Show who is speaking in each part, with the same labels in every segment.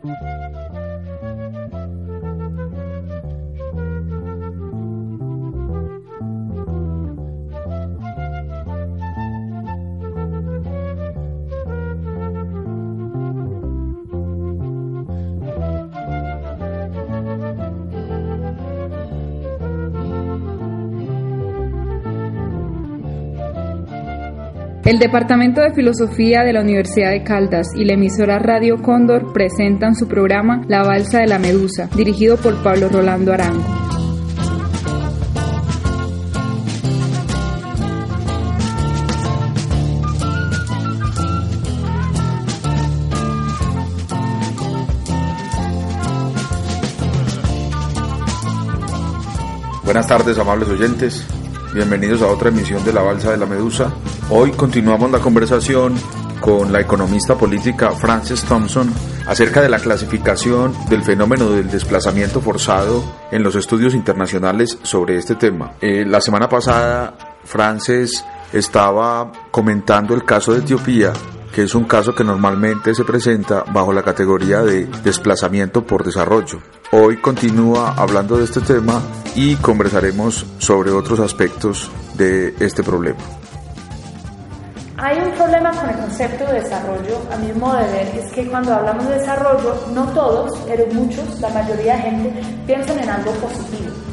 Speaker 1: Thank you.
Speaker 2: El Departamento de Filosofía de la Universidad de Caldas y la emisora Radio Cóndor presentan su programa La Balsa de la Medusa, dirigido por Pablo Rolando Arango.
Speaker 3: Buenas tardes, amables oyentes. Bienvenidos a otra emisión de La Balsa de la Medusa. Hoy continuamos la conversación con la economista política Frances Thompson acerca de la clasificación del fenómeno del desplazamiento forzado en los estudios internacionales sobre este tema. Eh, la semana pasada, Frances estaba comentando el caso de Etiopía que es un caso que normalmente se presenta bajo la categoría de desplazamiento por desarrollo. Hoy continúa hablando de este tema y conversaremos sobre otros aspectos de este problema.
Speaker 4: Hay un problema con el concepto de desarrollo, a mi modo de ver, es que cuando hablamos de desarrollo, no todos, pero muchos, la mayoría de gente, piensan en algo positivo.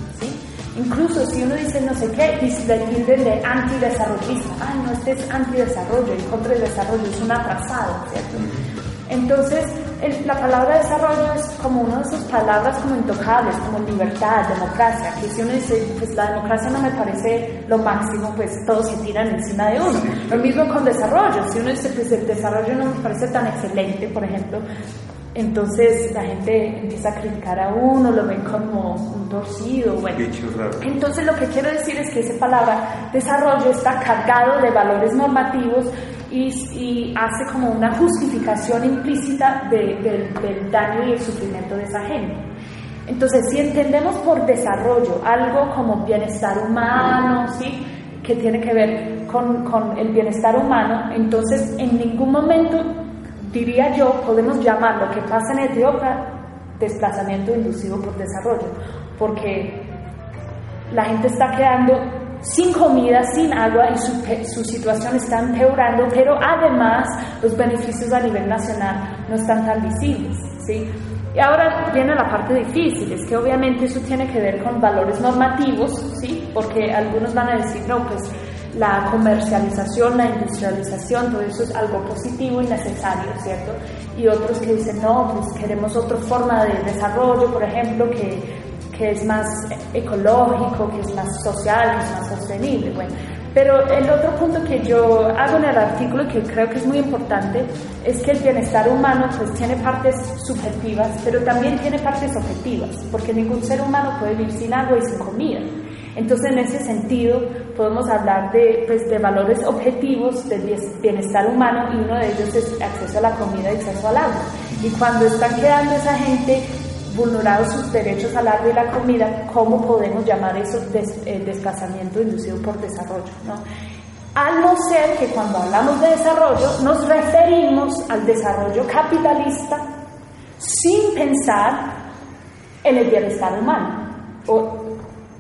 Speaker 4: Incluso si uno dice no sé qué, le tilden de antidesarrollista. Ah, no, este es antidesarrollo, en contra del desarrollo, es un atrasado, ¿cierto? Entonces, la palabra desarrollo es como una de esas palabras como intocables, como libertad, democracia, que si uno dice, pues la democracia no me parece lo máximo, pues todos se tiran encima de uno. Lo mismo con desarrollo, si uno dice, pues el desarrollo no me parece tan excelente, por ejemplo, entonces la gente empieza a criticar a uno, lo ven como un torcido. Bueno. Entonces lo que quiero decir es que esa palabra desarrollo está cargado de valores normativos y, hace como una justificación implícita del daño y el sufrimiento de esa gente. Entonces, si entendemos por desarrollo algo como bienestar humano, ¿sí? que tiene que ver con, con el bienestar humano, entonces en ningún momento diría yo, podemos llamar lo que pasa en Etiopía desplazamiento inducido por desarrollo, porque la gente está quedando sin comida, sin agua y su, situación está empeorando, pero además los beneficios a nivel nacional no están tan visibles. ¿sí? Y ahora viene la parte difícil, es que obviamente eso tiene que ver con valores normativos, ¿sí? porque algunos van a decir, no, pues la comercialización, la industrialización, todo eso es algo positivo y necesario, ¿cierto? Y otros que dicen, no, pues queremos otra forma de desarrollo, por ejemplo, que, que es más ecológico, que es más social, que es más sostenible. Bueno, pero el otro punto que yo hago en el artículo y que creo que es muy importante es que el bienestar humano pues tiene partes subjetivas, pero también tiene partes objetivas, porque ningún ser humano puede vivir sin agua y sin comida. Entonces, en ese sentido, podemos hablar de, pues, de valores objetivos del bienestar humano y uno de ellos es acceso a la comida y acceso al agua. Y cuando están quedando esa gente vulnerados sus derechos al agua y la comida, ¿cómo podemos llamar eso eh, desplazamiento inducido por desarrollo? ¿no? Al no ser que cuando hablamos de desarrollo nos referimos al desarrollo capitalista sin pensar en el bienestar humano. O,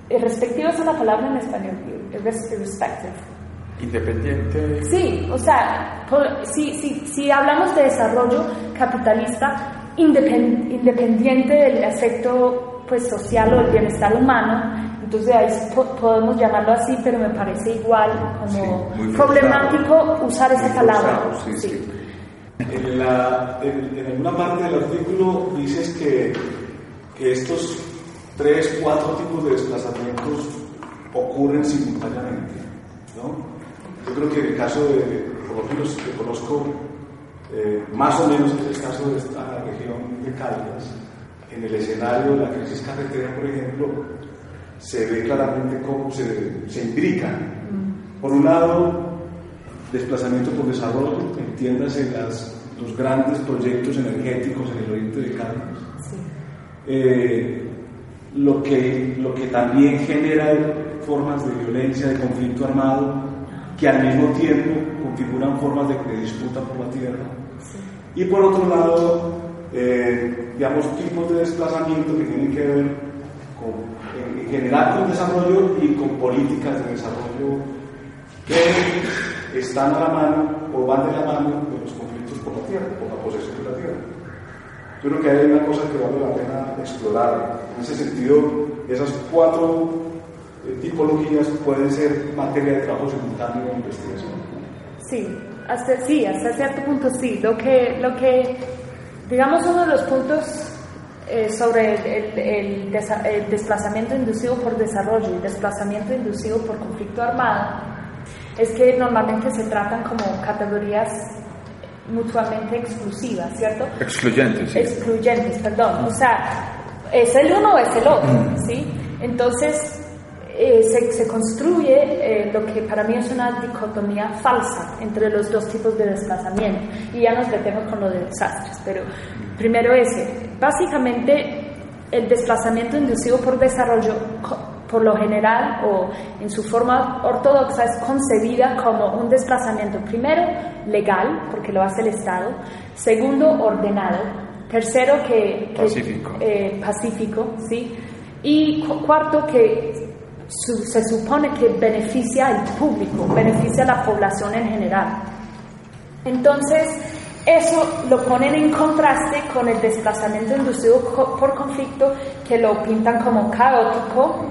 Speaker 4: respectivo es una palabra en español, irrespective.
Speaker 3: Independiente.
Speaker 4: Sí, o sea, si, si, si hablamos de desarrollo capitalista independiente del efecto pues, social o del bienestar humano, entonces ahí podemos llamarlo así, pero me parece igual como problemático usar esa palabra.
Speaker 5: Sí, En, la, en, alguna parte del artículo dices que, que estos tres, cuatro tipos de desplazamientos ocurren simultáneamente. ¿no? Yo creo que en el caso de, por lo menos que conozco eh, más o menos es el caso de esta región de Caldas, en el escenario de la crisis carretera, por ejemplo, se ve claramente cómo se, se imbrican. Por un lado, desplazamiento por desarrollo, entiéndase las, los grandes proyectos energéticos en el oriente de Caldas. Eh, lo, que, lo que también genera formas de violencia, de conflicto armado, que al mismo tiempo configuran formas de, disputa por la tierra. Y por otro lado, eh, digamos, tipos de desplazamiento que tienen que ver con, en, general con desarrollo y con políticas de desarrollo que están a la mano o van de la mano de los conflictos por la tierra, por la posesión de la tierra. Creo que hay una cosa que vale la pena explorar. En ese sentido, esas cuatro eh, tipologías pueden ser materia de trabajo simultáneo de investigación.
Speaker 4: Sí, hasta, sí, hasta cierto punto sí. Lo que, lo que digamos, uno de los puntos eh, sobre el, el, desplazamiento inducido por desarrollo y desplazamiento inducido por conflicto armado es que normalmente se tratan como categorías mutuamente exclusivas, ¿cierto?
Speaker 3: Excluyentes, sí.
Speaker 4: Excluyentes, perdón. O sea, es el uno o es el otro, ¿sí? Entonces, eh, se, se, construye eh, lo que para mí es una dicotomía falsa entre los dos tipos de desplazamiento. Y ya nos metemos con lo de desastres, pero primero ese. Básicamente, el desplazamiento inducido por desarrollo, por lo general o en su forma ortodoxa, es concebida como un desplazamiento, primero, legal, porque lo hace el Estado, segundo, ordenado, tercero, que,
Speaker 3: pacífico,
Speaker 4: eh, pacífico ¿sí? y cuarto, que se supone que beneficia al público, beneficia a la población en general. Entonces, eso lo ponen en contraste con el desplazamiento inducido por conflicto, que lo pintan como caótico,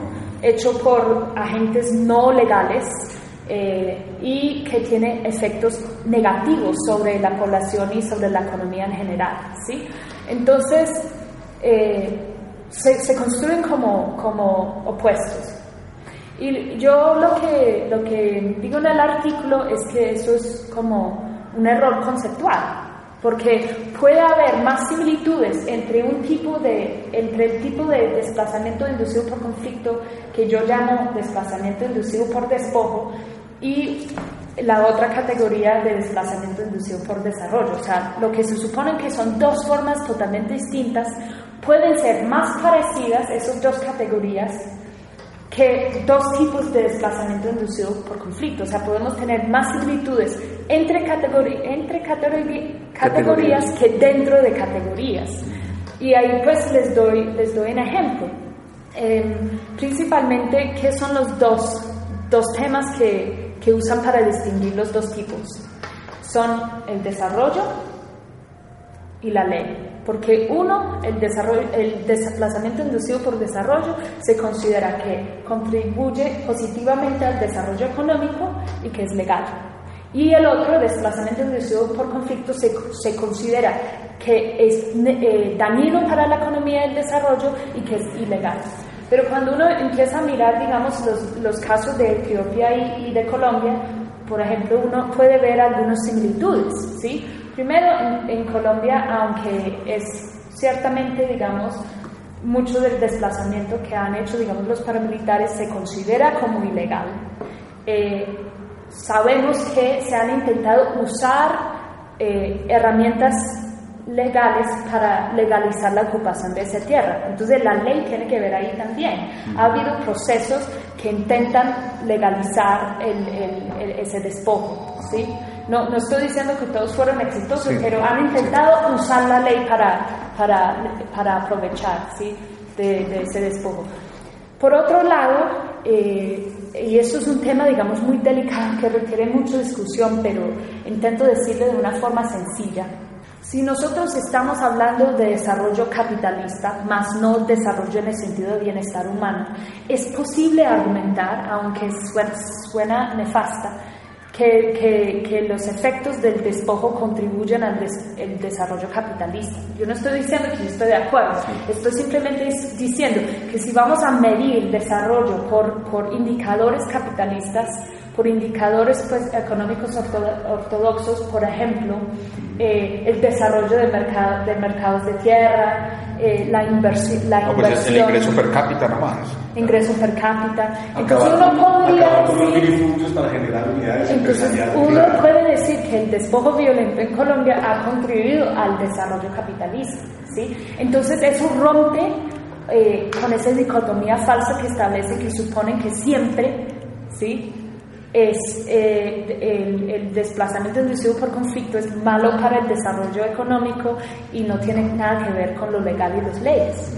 Speaker 4: hecho por agentes no legales eh, y que tiene efectos negativos sobre la población y sobre la economía en general. ¿sí? Entonces, eh, se, se, construyen como, como opuestos. Y yo lo que, lo que digo en el artículo es que eso es como un error conceptual, porque puede haber más similitudes entre un tipo de entre el tipo de desplazamiento inducido por conflicto que yo llamo desplazamiento inducido por despojo y la otra categoría de desplazamiento inducido por desarrollo. O sea, lo que se supone que son dos formas totalmente distintas pueden ser más parecidas, esas dos categorías, que dos tipos de desplazamiento inducido por conflicto. O sea, podemos tener más similitudes entre, entre categorías que dentro de categorías. Y ahí pues les doy, les doy un ejemplo. Em, principalmente, ¿qué son los dos, dos temas que, que usan para distinguir los dos tipos? Son el desarrollo y la ley. Porque uno, el, desarrollo, el desplazamiento inducido por desarrollo se considera que contribuye positivamente al desarrollo económico y que es legal. Y el otro, el desplazamiento inducido por conflicto, se, se considera que es eh, dañino para la economía y el desarrollo y que es ilegal. Pero cuando uno empieza a mirar, digamos, los, los casos de Etiopía y, y de Colombia, por ejemplo, uno puede ver algunas similitudes, ¿sí? Primero, en, Colombia, aunque es ciertamente, digamos, mucho del desplazamiento que han hecho, digamos, los paramilitares se considera como ilegal. Eh, sabemos que se han intentado usar eh, herramientas legales para legalizar la ocupación de esa tierra. Entonces la ley tiene que ver ahí también. Ha habido procesos que intentan legalizar ese despojo. ¿sí? No, no estoy diciendo que todos fueron exitosos, pero han intentado usar la ley para, para, para aprovechar ¿sí? de, ese despojo. Por otro lado, eh, y eso es un tema, digamos, muy delicado que requiere mucha discusión, pero intento decirlo de una forma sencilla. Si nosotros estamos hablando de desarrollo capitalista, más no desarrollo en el sentido de bienestar humano, es posible argumentar, aunque suena nefasta, que, que, los efectos del despojo contribuyen al desarrollo capitalista. Yo no estoy diciendo que yo estoy de acuerdo, estoy simplemente diciendo que si vamos a medir el desarrollo por, por indicadores capitalistas, por indicadores pues, económicos ortodoxos, por ejemplo, eh, el desarrollo de, mercado, de mercados de tierra, eh, la, inversi la
Speaker 3: no, pues el ingreso per cápita nomás.
Speaker 4: Ingreso per cápita.
Speaker 5: Entonces uno podría decir, para generar unidades
Speaker 4: entonces uno puede decir que el despojo violento en Colombia ha contribuido al desarrollo capitalista. ¿sí? Entonces eso rompe eh, con esa dicotomía falsa que establece que supone que siempre ¿sí? Es eh, el, el, desplazamiento inducido por conflicto es malo para el desarrollo económico y no tiene nada que ver con lo legal y las leyes.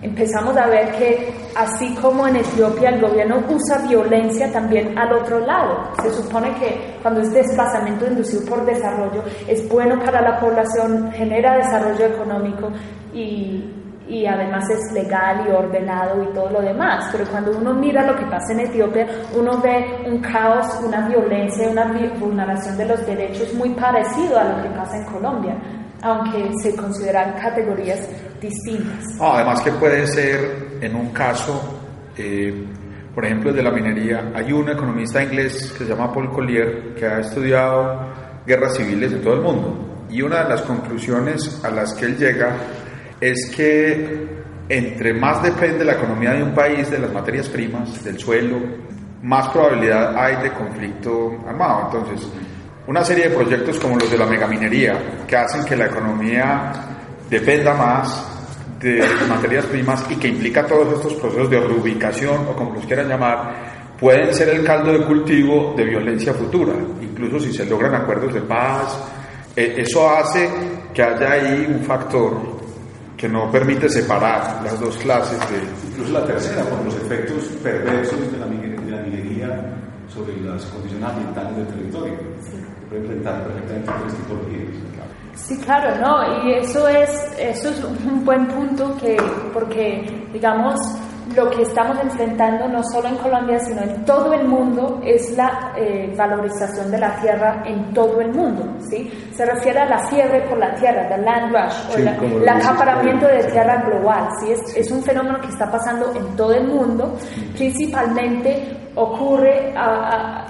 Speaker 4: Empezamos a ver que así como en Etiopía el gobierno usa violencia también al otro lado. Se supone que cuando es desplazamiento inducido por desarrollo es bueno para la población, genera desarrollo económico y y además es legal y ordenado y todo lo demás. Pero cuando uno mira lo que pasa en Etiopía, uno ve un caos, una violencia, una vulneración de los derechos muy parecido a lo que pasa en Colombia, aunque se consideran categorías distintas.
Speaker 3: además que puede ser en un caso, eh, por ejemplo, de la minería, hay un economista inglés que se llama Paul Collier que ha estudiado guerras civiles en todo el mundo. Y una de las conclusiones a las que él llega es que entre más depende la economía de un país de las materias primas, del suelo, más probabilidad hay de conflicto armado. Entonces, una serie de proyectos como los de la megaminería, que hacen que la economía dependa más de materias primas y que implica todos estos procesos de reubicación o como los quieran llamar, pueden ser el caldo de cultivo de violencia futura, incluso si se logran acuerdos de paz. E, eso hace que haya ahí un factor que no permite separar las dos clases de...
Speaker 5: Incluso la tercera, por los efectos perversos de la, minería sobre las condiciones ambientales del territorio. Se puede enfrentar perfectamente tres tipologías.
Speaker 4: Sí, claro, ¿no? Y eso es, eso es un buen punto que, porque, digamos, lo que estamos enfrentando no solo en Colombia, sino en todo el mundo, es la eh, valorización de la tierra en todo el mundo. ¿sí? Se refiere a la fiebre por la tierra, the land rush, o el acaparamiento de tierra global. ¿sí? Es, es, un fenómeno que está pasando en todo el mundo, principalmente ocurre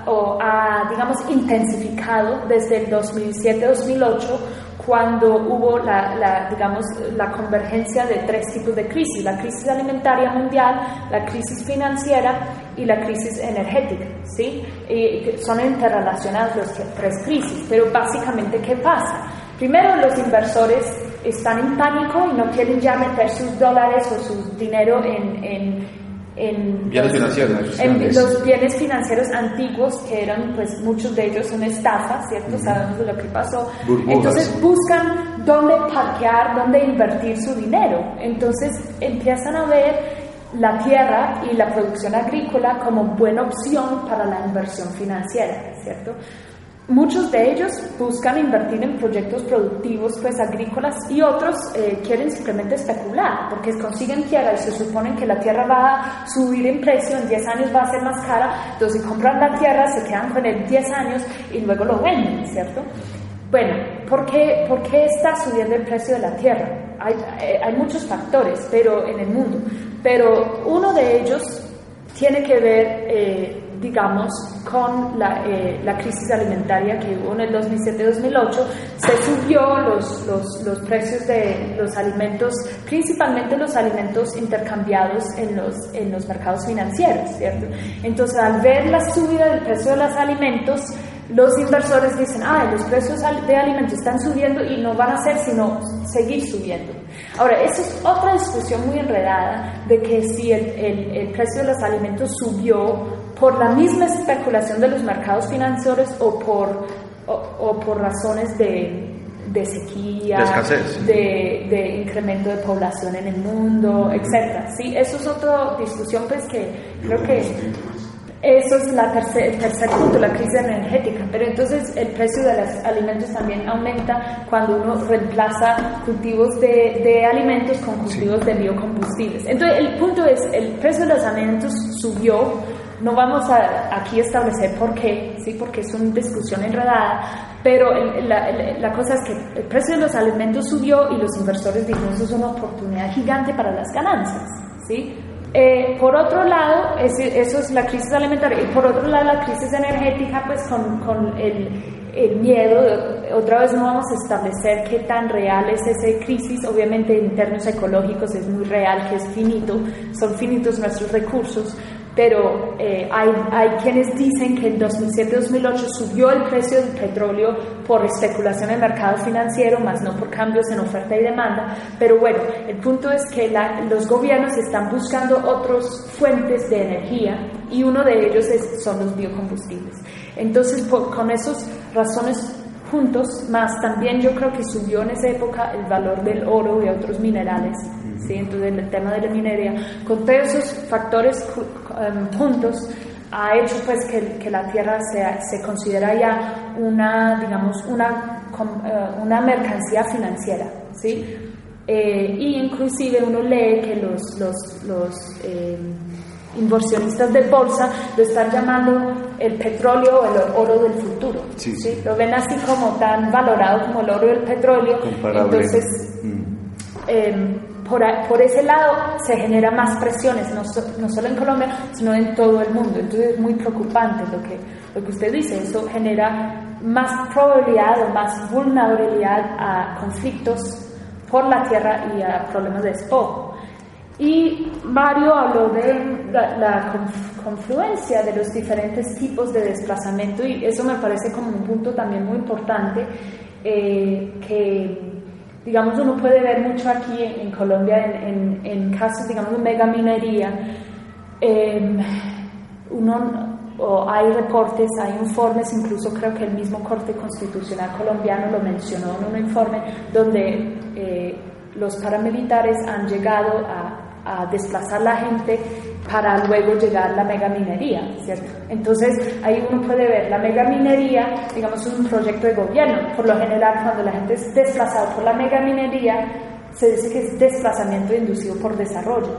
Speaker 4: o ha, digamos, intensificado desde el 2007-2008 cuando hubo la, digamos, la convergencia de tres tipos de crisis, la crisis alimentaria mundial, la crisis financiera y la crisis energética, ¿sí? Y son interrelacionadas las tres crisis, pero básicamente, ¿qué pasa? Primero, los inversores están en pánico y no quieren ya meter sus dólares o su dinero en en,
Speaker 3: bienes financieros,
Speaker 4: en los bienes financieros antiguos, que eran pues muchos de ellos una estafa, ¿cierto? Sabemos de lo que pasó. Entonces buscan dónde parquear, dónde invertir su dinero. Entonces empiezan a ver la tierra y la producción agrícola como buena opción para la inversión financiera, ¿cierto? Muchos de ellos buscan invertir en proyectos productivos pues agrícolas y otros eh, quieren simplemente especular porque consiguen tierra y se supone que la tierra va a subir en precio, en 10 años va a ser más cara, entonces compran la tierra, se quedan con él 10 años y luego lo venden, ¿cierto? Bueno, ¿por qué, ¿por qué está subiendo el precio de la tierra? Hay, eh, hay muchos factores pero en el mundo, pero uno de ellos tiene que ver... Eh, digamos, con la, eh, la, crisis alimentaria que hubo en el 2007-2008, se subió los, los, los, precios de los alimentos, principalmente los alimentos intercambiados en los, en los mercados financieros, ¿cierto? Entonces, al ver la subida del precio de los alimentos, los inversores dicen, ah, los precios de alimentos están subiendo y no van a hacer sino seguir subiendo. Ahora, esa es otra discusión muy enredada de que si el, el, el precio de los alimentos subió por la misma especulación de los mercados financieros o por, o, por razones de, de sequía, de, de, incremento de población en el mundo, etc. Sí, eso es otra discusión pues que creo que eso es la tercer, el tercer punto, la crisis energética. Pero entonces el precio de los alimentos también aumenta cuando uno reemplaza cultivos de, de alimentos con cultivos de biocombustibles. Entonces el punto es, el precio de los alimentos subió no vamos a aquí establecer por qué, ¿sí? porque es una discusión enredada, pero la, cosa es que el precio de los alimentos subió y los inversores dijeron eso es una oportunidad gigante para las ganancias. ¿sí? Eh, por otro lado, eso es la crisis alimentaria, y por otro lado la crisis energética, pues con, con el, el, miedo, otra vez no vamos a establecer qué tan real es esa crisis, obviamente en términos ecológicos es muy real, que es finito, son finitos nuestros recursos, pero eh, hay, hay, quienes dicen que en 2007-2008 subió el precio del petróleo por especulación en el mercado financiero, más no por cambios en oferta y demanda. Pero bueno, el punto es que los gobiernos están buscando otras fuentes de energía y uno de ellos son los biocombustibles. Entonces, con esas razones juntos, más también yo creo que subió en esa época el valor del oro y otros minerales ¿sí? Entonces el tema de la minería, con todos esos factores em, juntos, ha hecho pues que, que la tierra se, se, considera ya una, digamos, una, eh, una mercancía financiera, ¿sí? Eh, y inclusive uno lee que los, los, los em, inversionistas de bolsa lo están llamando el petróleo o el oro del futuro. Sí, Lo ven así como tan valorado como el oro y el petróleo. Entonces, mm. em, por, por, ese lado se generan más presiones, no, no, solo en Colombia, sino en todo el mundo. Entonces es muy preocupante lo que, lo que usted dice. Eso genera más probabilidad o más vulnerabilidad a conflictos por la tierra y a problemas de despojo. Y Mario habló de la, confluencia de los diferentes tipos de desplazamiento y eso me parece como un punto también muy importante eh, que digamos, uno puede ver mucho aquí en, Colombia en, en, casos, digamos, de megaminería. Eh, uno, o hay reportes, hay informes, incluso creo que el mismo Corte Constitucional colombiano lo mencionó en un informe donde eh, los paramilitares han llegado a a desplazar la gente para luego llegar a la megaminería, ¿cierto? Entonces ahí uno puede ver la megaminería, digamos, un proyecto de gobierno. Por lo general, cuando la gente es desplazada por la megaminería, se dice que es desplazamiento inducido por desarrollo.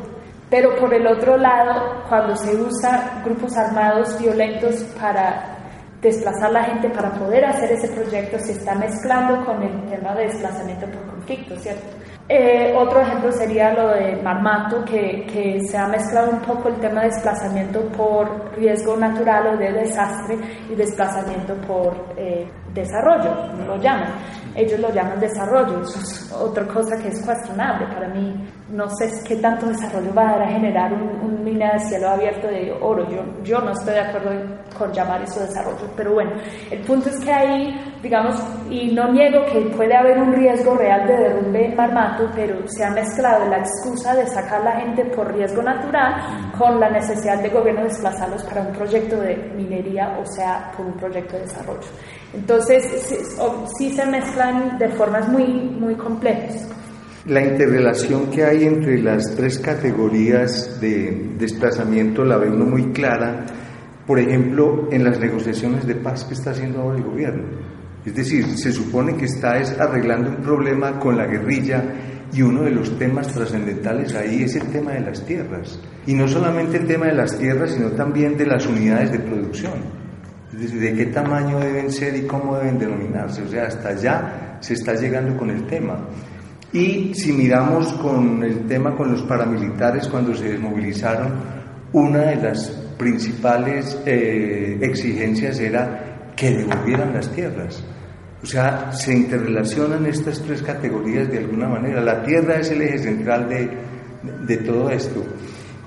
Speaker 4: Pero por el otro lado, cuando se usa grupos armados violentos para desplazar la gente para poder hacer ese proyecto, se está mezclando con el tema de desplazamiento por conflicto, ¿cierto? Eh, otro ejemplo sería lo de Marmato, que, que, se ha mezclado un poco el tema de desplazamiento por riesgo natural o de desastre y desplazamiento por eh, desarrollo, lo llaman. Ellos lo llaman desarrollo, eso es otra cosa que es cuestionable. Para mí, no sé qué tanto desarrollo va a generar un, mina de cielo abierto de oro. Yo, yo no estoy de acuerdo con llamar eso desarrollo, pero bueno, el punto es que ahí, digamos, y no niego que puede haber un riesgo real de derrumbe en Marmato, pero se ha mezclado la excusa de sacar la gente por riesgo natural con la necesidad del gobierno de desplazarlos para un proyecto de minería, o sea, por un proyecto de desarrollo. Entonces, sí, se mezclan de formas muy, muy complejas.
Speaker 6: La interrelación que hay entre las tres categorías de desplazamiento la ve uno muy clara, por ejemplo, en las negociaciones de paz que está haciendo ahora el gobierno. Es decir, se supone que está arreglando un problema con la guerrilla y uno de los temas trascendentales ahí es el tema de las tierras. Y no solamente el tema de las tierras, sino también de las unidades de producción de qué tamaño deben ser y cómo deben denominarse. O sea, hasta allá se está llegando con el tema. Y si miramos con el tema con los paramilitares cuando se desmovilizaron, una de las principales eh, exigencias era que devolvieran las tierras. O sea, se interrelacionan estas tres categorías de alguna manera. La tierra es el eje central de, de todo esto.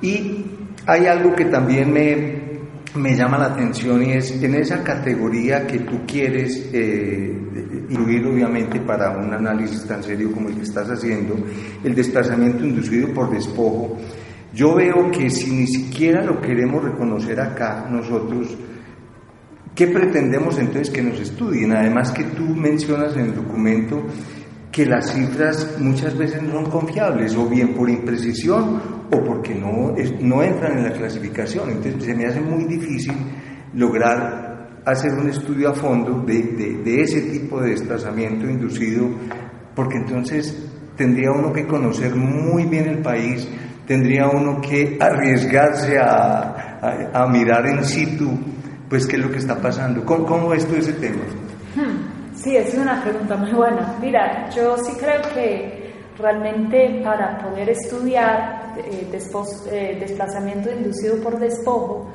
Speaker 6: Y hay algo que también me me llama la atención y es en esa categoría que tú quieres eh, incluir obviamente para un análisis tan serio como el que estás haciendo, el desplazamiento inducido por despojo, yo veo que si ni siquiera lo queremos reconocer acá nosotros, ¿qué pretendemos entonces que nos estudien? Además que tú mencionas en el documento que las cifras muchas veces no son confiables, o bien por imprecisión o porque no, no entran en la clasificación. Entonces se me hace muy difícil lograr hacer un estudio a fondo de, de, ese tipo de desplazamiento inducido, porque entonces tendría uno que conocer muy bien el país, tendría uno que arriesgarse a, a, mirar en situ, pues qué es lo que está pasando. ¿Cómo, cómo ves tú ese tema?
Speaker 4: Hmm. Sí, es una pregunta muy buena. Mira, yo sí creo que realmente para poder estudiar eh, eh, desplazamiento inducido por despojo,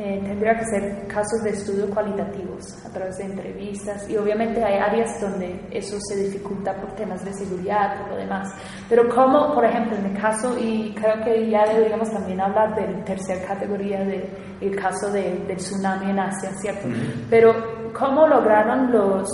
Speaker 4: eh, tendría que ser casos de estudio cualitativos a través de entrevistas y obviamente hay áreas donde eso se dificulta por temas de seguridad, por lo demás. Pero como, por ejemplo, en el caso, y creo que ya deberíamos también hablar de la tercera categoría del caso de, del tsunami en Asia, ¿cierto? Pero cómo lograron los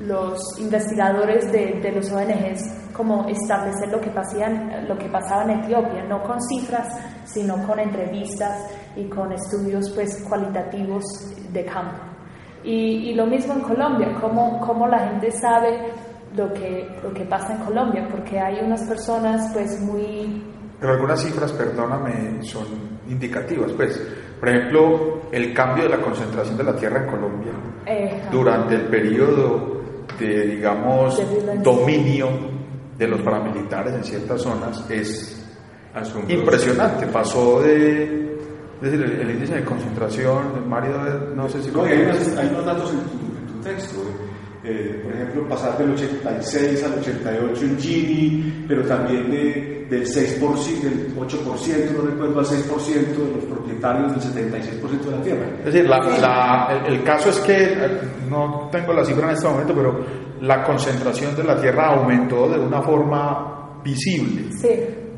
Speaker 4: los investigadores de, de, los ONGs como establecer lo que, pasían, lo que pasaba en Etiopía, no con cifras, sino con entrevistas y con estudios pues, cualitativos de campo. Y, y lo mismo en Colombia, cómo, cómo la gente sabe lo que, lo que pasa en Colombia, porque hay unas personas pues muy...
Speaker 3: Pero algunas cifras, perdóname, son indicativas, pues. Por ejemplo, el cambio de la concentración de la tierra en Colombia durante el periodo de, digamos, dominio de los paramilitares en ciertas zonas es impresionante. Pasó de, desde el, índice de concentración, Mario, no sé si...
Speaker 5: No, hay, unos, datos en tu, texto. Eh, por ejemplo, pasar del 86 al 88 en Gini, pero también de, del 6%, del 8%, no recuerdo, al 6% de los propietarios del 76% de la tierra.
Speaker 3: Es decir, el, caso es que, eh, no tengo la cifra en este momento, pero la concentración de la tierra aumentó de una forma visible.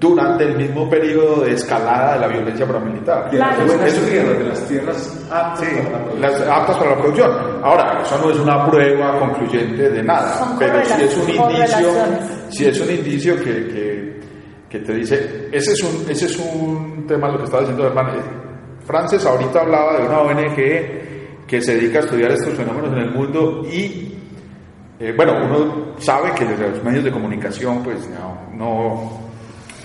Speaker 3: Durante el mismo periodo de escalada de la violencia paramilitar.
Speaker 5: Claro, eso de las tierras aptas, para la
Speaker 3: las aptas para la producción. Ahora, eso no es una prueba concluyente de nada, pero sí es un indicio, sí es un indicio que, que, que, te dice, ese es un, ese es un tema lo que estaba diciendo hermano. Frances ahorita hablaba de una ONG que se dedica a estudiar estos fenómenos en el mundo y, eh, bueno, uno sabe que los medios de comunicación, pues no,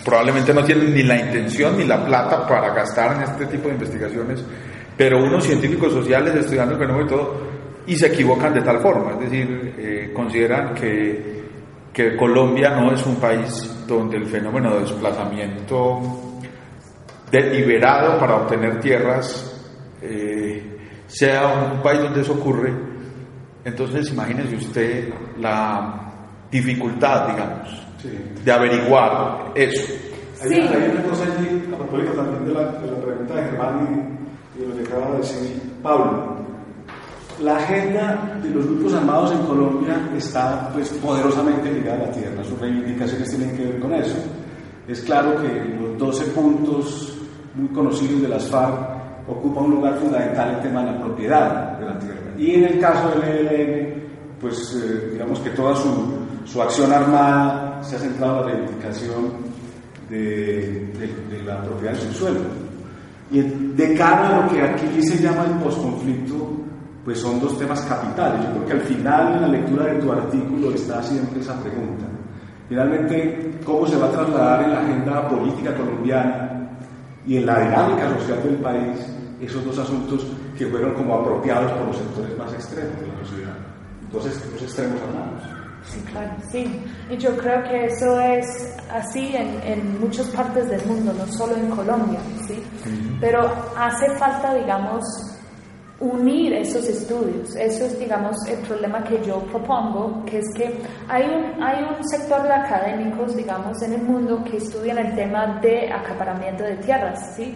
Speaker 3: probablemente no tienen ni la intención ni la plata para gastar en este tipo de investigaciones, pero unos científicos sociales estudiando el fenómeno y todo, y se equivocan de tal forma, es decir, eh, consideran que, que Colombia no es un país donde el fenómeno de desplazamiento deliberado para obtener tierras eh, sea un país donde eso ocurre, entonces imagínese usted la dificultad, digamos, de averiguar eso.
Speaker 5: Hay, una cosa allí, a propósito también de la, de la pregunta de Germán y, de lo que acaba de decir Pablo. La agenda de los grupos armados en Colombia está pues, poderosamente ligada a la tierra, sus reivindicaciones tienen que ver con eso. Es claro que los 12 puntos muy conocidos de las FARC, ocupa un lugar fundamental el tema de la propiedad de la tierra. Y en el caso del ELN, pues eh, digamos que toda su, su, acción armada se ha centrado en la reivindicación de, la propiedad del subsuelo. Y de cara a lo que aquí se llama el posconflicto, pues son dos temas capitales. Yo creo que al final en la lectura de tu artículo está siempre esa pregunta. Finalmente, ¿cómo se va a trasladar en la agenda política colombiana y en la dinámica social del país esos dos asuntos que fueron como apropiados por los sectores más extremos de la sociedad. Extremos armados.
Speaker 4: Sí, claro, sí. Y yo creo que eso es así en, en muchas partes del mundo, no solo en Colombia, ¿sí? Pero hace falta, digamos, unir esos estudios. Eso es, digamos, el problema que yo propongo, que es que hay un, hay un sector de académicos, digamos, en el mundo que estudian el tema de acaparamiento de tierras, ¿sí?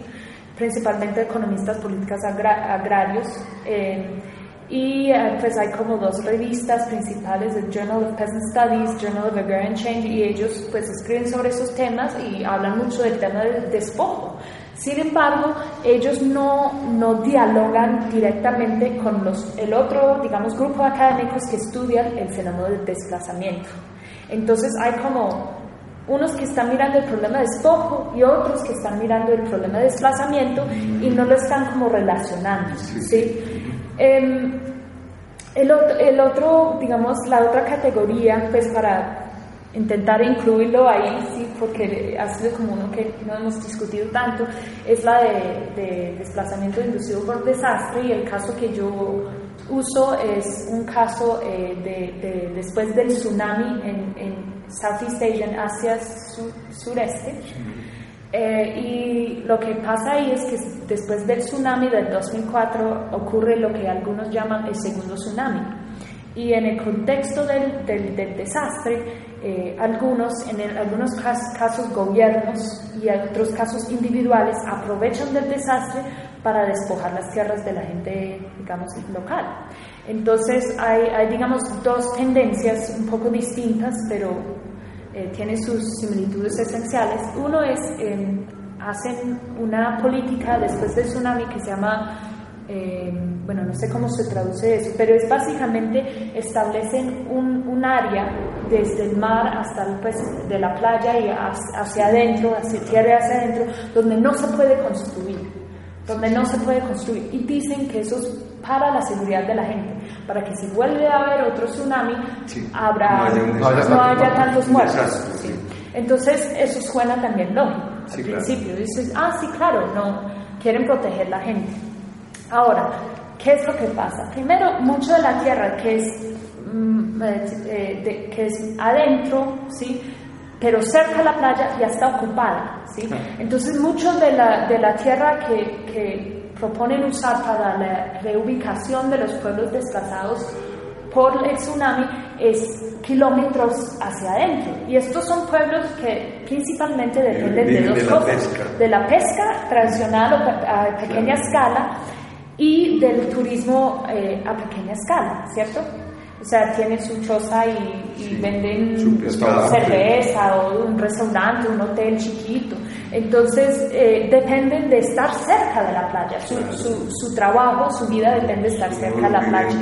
Speaker 4: principalmente economistas políticos agrarios. Eh, y eh, pues hay como dos revistas principales, el Journal of Peasant Studies, Journal of Agrarian Change, y ellos pues escriben sobre esos temas y hablan mucho del tema del despojo. Sin embargo, ellos no, no dialogan directamente con los, el otro, digamos, grupo de académicos que estudian el fenómeno del desplazamiento. Entonces hay como unos que están mirando el problema de despojo y otros que están mirando el problema de desplazamiento y no lo están como relacionando. ¿sí? Em, el, otro, el otro, digamos, la otra categoría, pues para intentar incluirlo ahí, sí, porque ha sido como uno que no hemos discutido tanto, es la de, desplazamiento inducido por desastre y el caso que yo uso es un caso eh, de, después del tsunami en, en Southeast Asia, en Asia sureste. Eh, y lo que pasa ahí es que después del tsunami del 2004 ocurre lo que algunos llaman el segundo tsunami. Y en el contexto del, del, del desastre, eh, algunos, en algunos casos gobiernos y otros casos individuales aprovechan del desastre para despojar las tierras de la gente, digamos, local. Entonces hay, hay digamos, dos tendencias un poco distintas, pero eh, tienen sus similitudes esenciales. Uno es, eh, hacen una política después del tsunami que se llama eh, bueno, no sé cómo se traduce eso, pero es básicamente establecen un, un área desde el mar hasta pues, de la playa y hacia, adentro, hacia tierra hacia adentro, donde no se puede construir, donde no se puede construir. Y dicen que eso es para la seguridad de la gente, para que si vuelve a haber otro tsunami, habrá, no haya, tantos muertos. Entonces, eso suena también lógico. al principio dices, ah, sí, claro, no, quieren proteger la gente. Ahora, ¿qué es lo que pasa? Primero, mucho de la tierra que es, mm, eh, que es adentro, ¿sí? Pero cerca de la playa ya está ocupada. ¿sí? Entonces, mucho de la, de la tierra que, que proponen usar para la reubicación de los pueblos desplazados por el tsunami es kilómetros hacia adentro. Y estos son pueblos que principalmente dependen de dos cosas. De la pesca tradicional a pequeña escala y del turismo eh, a pequeña escala, ¿cierto? O sea, tienen su choza y, venden cerveza o un restaurante, un hotel chiquito. Entonces, eh, dependen de estar cerca de la playa. Su, su, su, trabajo, su vida depende de estar cerca de la playa.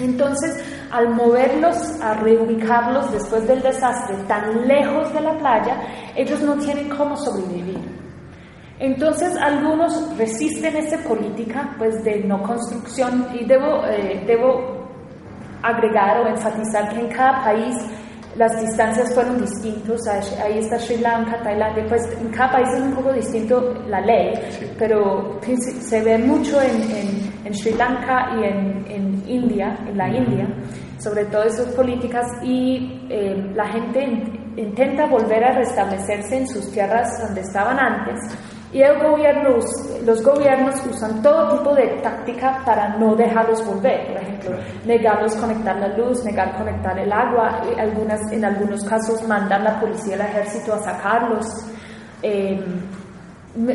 Speaker 4: Entonces, al moverlos, a reubicarlos después del desastre tan lejos de la playa, ellos no tienen cómo sobrevivir. Entonces algunos resisten esa política pues, de no construcción y debo, eh, debo agregar o enfatizar que en cada país las distancias fueron distintas. Ahí está Sri Lanka, Tailandia, pues en cada país es un poco distinto la ley, pero se ve mucho en, en, Sri Lanka y en, en, India, en la India, sobre todo esas políticas y eh, la gente intenta volver a restablecerse en sus tierras donde estaban antes y el gobierno, los gobiernos usan todo tipo de táctica para no dejarlos volver. Por ejemplo, negarlos conectar la luz, negar conectar el agua. Y algunas, en algunos casos mandan la policía y el ejército a sacarlos. Em,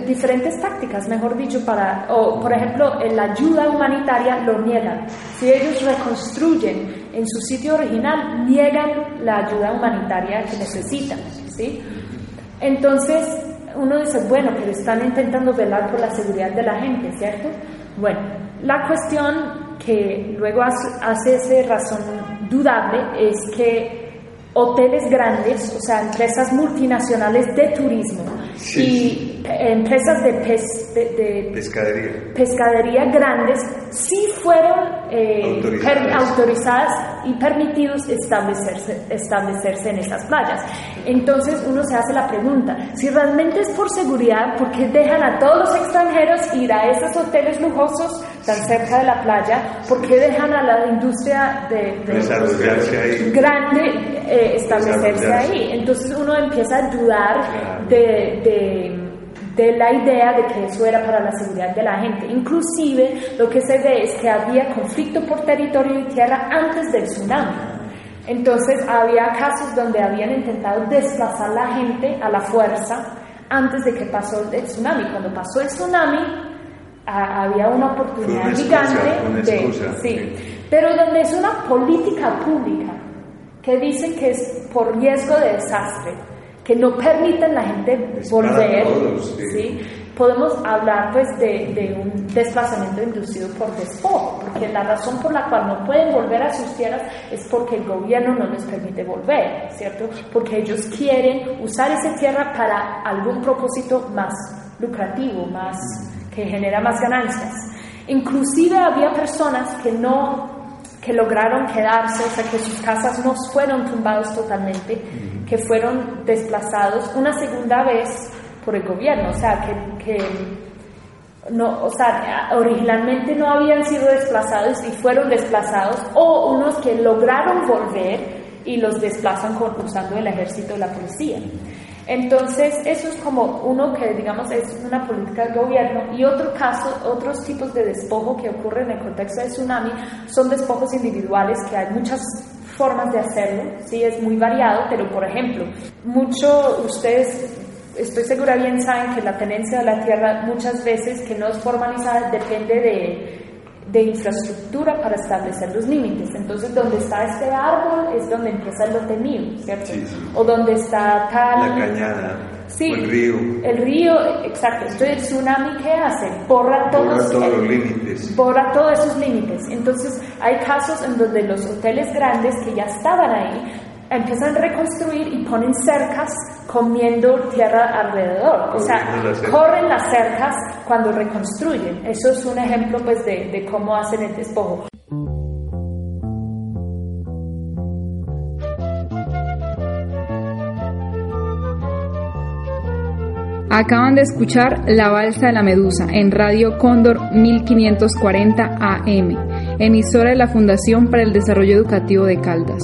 Speaker 4: diferentes tácticas, mejor dicho, para, o por ejemplo, la ayuda humanitaria lo niegan. Si ellos reconstruyen en su sitio original, niegan la ayuda humanitaria que necesitan. ¿sí? Entonces, uno dice, bueno, pero están intentando velar por la seguridad de la gente, ¿cierto? Bueno, la cuestión que luego hace esa razón dudable es que hoteles grandes, o sea, empresas multinacionales de turismo y empresas de, de, pescadería. grandes sí fueron eh, autorizadas. y permitidos establecerse, establecerse en esas playas. Entonces uno se hace la pregunta, si realmente es por seguridad, ¿por qué dejan a todos los extranjeros ir a esos hoteles lujosos tan cerca de la playa? ¿Por qué dejan a la industria de, grande eh, establecerse ahí? Entonces uno empieza a dudar de de la idea de que eso era para la seguridad de la gente. Inclusive lo que se ve es que había conflicto por territorio y tierra antes del tsunami. Entonces había casos donde habían intentado desplazar la gente a la fuerza antes de que pasó el tsunami. Cuando pasó el tsunami había una oportunidad gigante de... Sí, pero donde es una política pública que dice que es por riesgo de desastre que no permitan la gente volver, sí. podemos hablar pues de, de, un desplazamiento inducido por despojo, porque la razón por la cual no pueden volver a sus tierras es porque el gobierno no les permite volver, ¿cierto? Porque ellos quieren usar esa tierra para algún propósito más lucrativo, más que genera más ganancias. Inclusive había personas que no que lograron quedarse, o sea que sus casas no fueron tumbados totalmente, que fueron desplazados una segunda vez por el gobierno, o sea, que, que no, o sea, originalmente no habían sido desplazados y fueron desplazados, o unos que lograron volver y los desplazan con, usando el ejército y la policía. Entonces, eso es como uno que, digamos, es una política del gobierno. Y otro caso, otros tipos de despojo que ocurren en el contexto del tsunami son despojos individuales, que hay muchas formas de hacerlo, sí, es muy variado, pero por ejemplo, mucho ustedes estoy segura bien saben que la tenencia de la tierra muchas veces que no es formalizada depende de, de infraestructura para establecer los límites. Entonces, donde está este árbol es donde empieza el lote ¿cierto? O donde está tal...
Speaker 6: La cañada.
Speaker 4: Sí,
Speaker 6: el río.
Speaker 4: El río, exacto. Entonces, el tsunami, ¿qué hace? Borra todos,
Speaker 6: todos los límites.
Speaker 4: Borra todos esos límites. Entonces, hay casos en donde los hoteles grandes que ya estaban ahí empiezan a reconstruir y ponen cercas comiendo tierra alrededor. O sea, corren las cercas cuando reconstruyen. Eso es un ejemplo pues de, de cómo hacen el despojo.
Speaker 2: Acaban de escuchar La Balsa de la Medusa en Radio Cóndor 1540 AM, emisora de la Fundación para el Desarrollo Educativo de Caldas.